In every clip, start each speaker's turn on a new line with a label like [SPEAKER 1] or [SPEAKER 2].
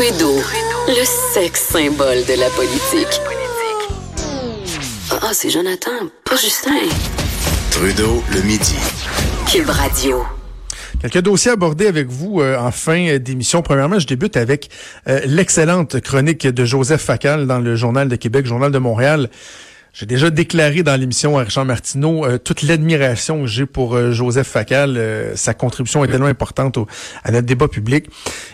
[SPEAKER 1] Trudeau, le sexe symbole de la politique. Ah, c'est Jonathan, pas Justin.
[SPEAKER 2] Trudeau, le midi.
[SPEAKER 1] Cube Radio.
[SPEAKER 3] Quelques dossiers abordés avec vous euh, en fin d'émission. Premièrement, je débute avec euh, l'excellente chronique de Joseph Facal dans le Journal de Québec, Journal de Montréal. J'ai déjà déclaré dans l'émission à Richard Martineau euh, toute l'admiration que j'ai pour euh, Joseph Facal. Euh, sa contribution est tellement importante à notre débat public.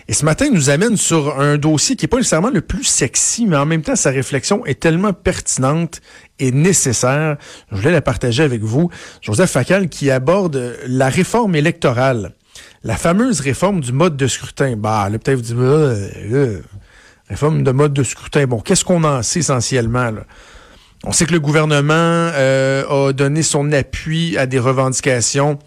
[SPEAKER 3] Et ce matin, il nous amène sur un dossier qui n'est pas nécessairement le plus sexy, mais en même temps, sa réflexion est tellement pertinente et nécessaire. Je voulais la partager avec vous. Joseph Facal qui aborde la réforme électorale. La fameuse réforme du mode de scrutin. Bah, là, peut-être vous dites, réforme de mode de scrutin. Bon, qu'est-ce qu'on en sait essentiellement, là? On sait que le gouvernement euh, a donné son appui à des revendications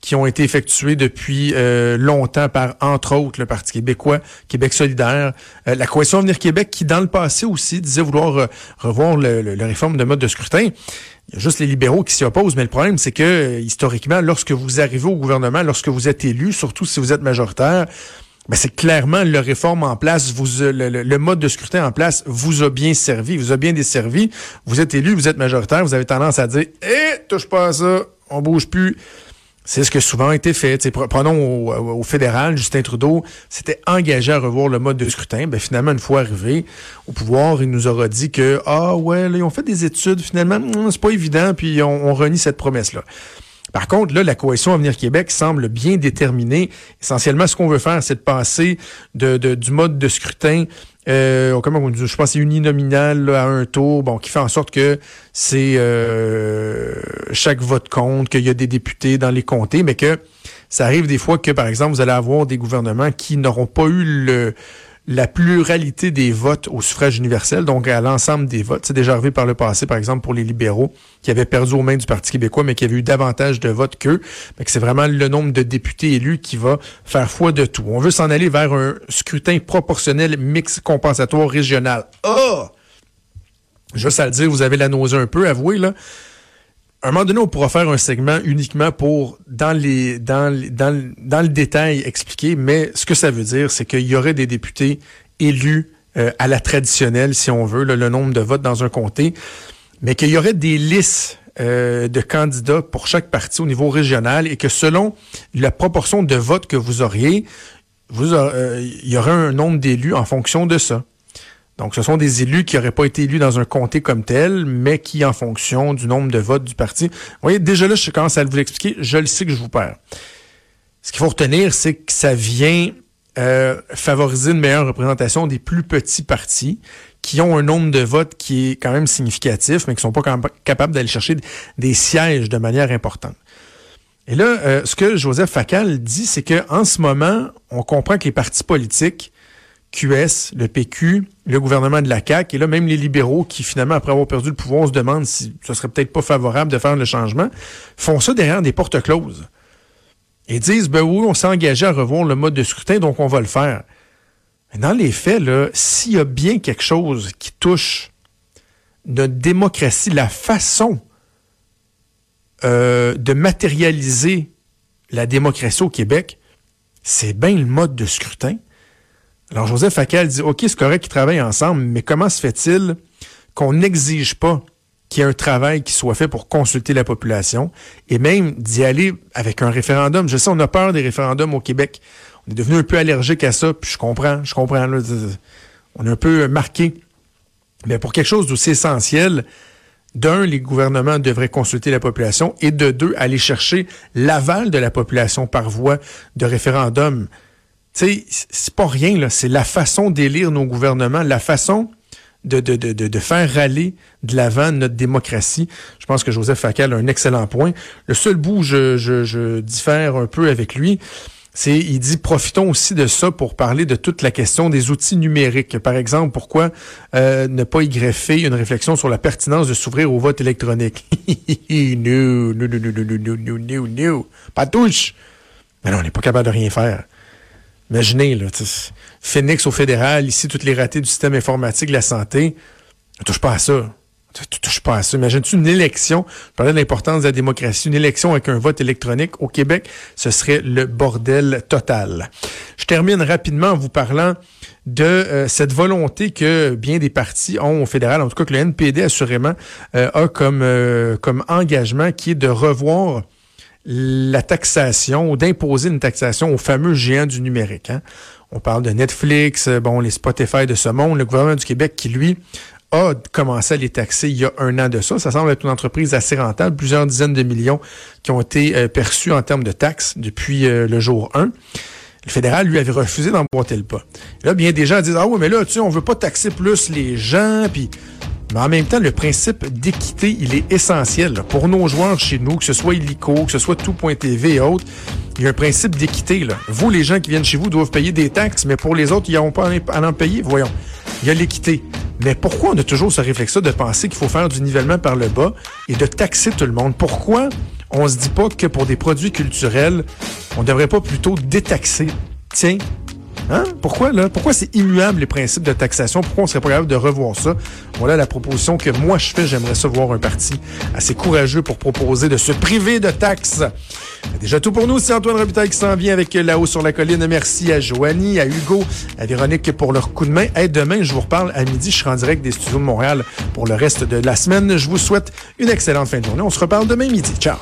[SPEAKER 3] qui ont été effectuées depuis euh, longtemps par, entre autres, le Parti québécois, Québec solidaire, euh, la Coalition Avenir Québec, qui, dans le passé aussi, disait vouloir revoir le, la réforme de mode de scrutin. Il y a juste les libéraux qui s'y opposent, mais le problème, c'est que, historiquement, lorsque vous arrivez au gouvernement, lorsque vous êtes élu, surtout si vous êtes majoritaire, c'est clairement le réforme en place, vous euh, le, mode de scrutin en place vous a bien servi, vous a bien desservi. Vous êtes élu, vous êtes majoritaire, vous avez tendance à dire Eh, touche pas à ça, on bouge plus. C'est ce que souvent a été fait. T'sais, prenons au, fédéral, Justin Trudeau s'était engagé à revoir le mode de scrutin. Ben, finalement, une fois arrivé au pouvoir, il nous aura dit que Ah ouais, là, ils ont fait des études, finalement, hmm, c'est pas évident, puis on, on renie cette promesse-là. Par contre, là, la coalition Avenir Québec semble bien déterminée. Essentiellement, ce qu'on veut faire, c'est de passer du mode de scrutin euh, comment on dit, je pense c'est uninominal à un tour, bon, qui fait en sorte que c'est euh, chaque vote compte, qu'il y a des députés dans les comtés, mais que ça arrive des fois que, par exemple, vous allez avoir des gouvernements qui n'auront pas eu le la pluralité des votes au suffrage universel, donc à l'ensemble des votes. C'est déjà arrivé par le passé, par exemple, pour les libéraux, qui avaient perdu aux mains du Parti québécois, mais qui avaient eu davantage de votes qu'eux. C'est vraiment le nombre de députés élus qui va faire foi de tout. On veut s'en aller vers un scrutin proportionnel mix compensatoire régional. Oh! Juste à le dire, vous avez la nausée un peu, avouez, là un moment donné, on pourra faire un segment uniquement pour, dans, le détail, expliquer, mais ce que ça veut dire, c'est qu'il y aurait des députés élus euh, à la traditionnelle, si on veut, le nombre de votes dans un comté, mais qu'il y aurait des listes euh, de candidats pour chaque parti au niveau régional et que selon la proportion de votes que vous auriez, vous, euh, il y aurait un nombre d'élus en fonction de ça. Donc, ce sont des élus qui n'auraient pas été élus dans un comté comme tel, mais qui, en fonction du nombre de votes du parti. Vous voyez, déjà là, je commence à vous l'expliquer, je le sais que je vous perds. Ce qu'il faut retenir, c'est que ça vient euh, favoriser une meilleure représentation des plus petits partis qui ont un nombre de votes qui est quand même significatif, mais qui sont pas capables d'aller chercher des sièges de manière importante. Et là, euh, ce que Joseph Facal dit, c'est que en ce moment, on comprend que les partis politiques QS, le PQ, le gouvernement de la CAQ, et là, même les libéraux qui, finalement, après avoir perdu le pouvoir, se demandent si ce serait peut-être pas favorable de faire le changement, font ça derrière des portes closes. Et disent, ben oui, on s'est engagé à revoir le mode de scrutin, donc on va le faire. Dans les faits, là, s'il y a bien quelque chose qui touche notre démocratie, la façon euh, de matérialiser la démocratie au Québec, c'est bien le mode de scrutin. Alors, Joseph Facal dit, OK, c'est correct qu'ils travaillent ensemble, mais comment se fait-il qu'on n'exige pas qu'il y ait un travail qui soit fait pour consulter la population et même d'y aller avec un référendum? Je sais, on a peur des référendums au Québec. On est devenu un peu allergique à ça, puis je comprends, je comprends. on est un peu marqué. Mais pour quelque chose d'aussi essentiel, d'un, les gouvernements devraient consulter la population et de deux, aller chercher l'aval de la population par voie de référendum sais, c'est pas rien, là. C'est la façon d'élire nos gouvernements, la façon de, de, de, de, faire râler de l'avant notre démocratie. Je pense que Joseph Facal a un excellent point. Le seul bout où je, je, je diffère un peu avec lui, c'est il dit profitons aussi de ça pour parler de toute la question des outils numériques. Par exemple, pourquoi euh, ne pas y greffer une réflexion sur la pertinence de s'ouvrir au vote électronique? No, no, no, no, no, no, no, no, no, pas touche. Mais non, on n'est pas capable de rien faire. Imaginez, là, Phoenix au fédéral, ici, toutes les ratés du système informatique de la santé. On touche pas à ça. Tu touches pas à ça. Imagine-tu une élection, je parlais de l'importance de la démocratie, une élection avec un vote électronique au Québec, ce serait le bordel total. Je termine rapidement en vous parlant de euh, cette volonté que bien des partis ont au fédéral, en tout cas que le NPD assurément euh, a comme, euh, comme engagement qui est de revoir la taxation ou d'imposer une taxation aux fameux géants du numérique. Hein. On parle de Netflix, bon, les Spotify de ce monde, le gouvernement du Québec qui, lui, a commencé à les taxer il y a un an de ça. Ça semble être une entreprise assez rentable, plusieurs dizaines de millions qui ont été perçus en termes de taxes depuis le jour 1. Le fédéral, lui, avait refusé d'emboîter le pas. là, bien des gens disent, ah oui, mais là, tu sais, on veut pas taxer plus les gens, puis... Mais en même temps, le principe d'équité, il est essentiel. Pour nos joueurs chez nous, que ce soit Illico, que ce soit Tout.tv et autres, il y a un principe d'équité. Vous, les gens qui viennent chez vous, doivent payer des taxes, mais pour les autres, ils n'ont pas à en payer. Voyons, il y a l'équité. Mais pourquoi on a toujours ce réflexe de penser qu'il faut faire du nivellement par le bas et de taxer tout le monde? Pourquoi on se dit pas que pour des produits culturels, on devrait pas plutôt détaxer? Tiens, Hein? Pourquoi, là? Pourquoi c'est immuable, les principes de taxation? Pourquoi on serait pas capable de revoir ça? Voilà la proposition que moi je fais. J'aimerais ça voir un parti assez courageux pour proposer de se priver de taxes. Déjà tout pour nous. C'est Antoine Robitaille qui s'en vient avec là-haut sur la colline. Merci à Joanie, à Hugo, à Véronique pour leur coup de main. Et demain, je vous reparle à midi. Je serai en direct des studios de Montréal pour le reste de la semaine. Je vous souhaite une excellente fin de journée. On se reparle demain midi. Ciao!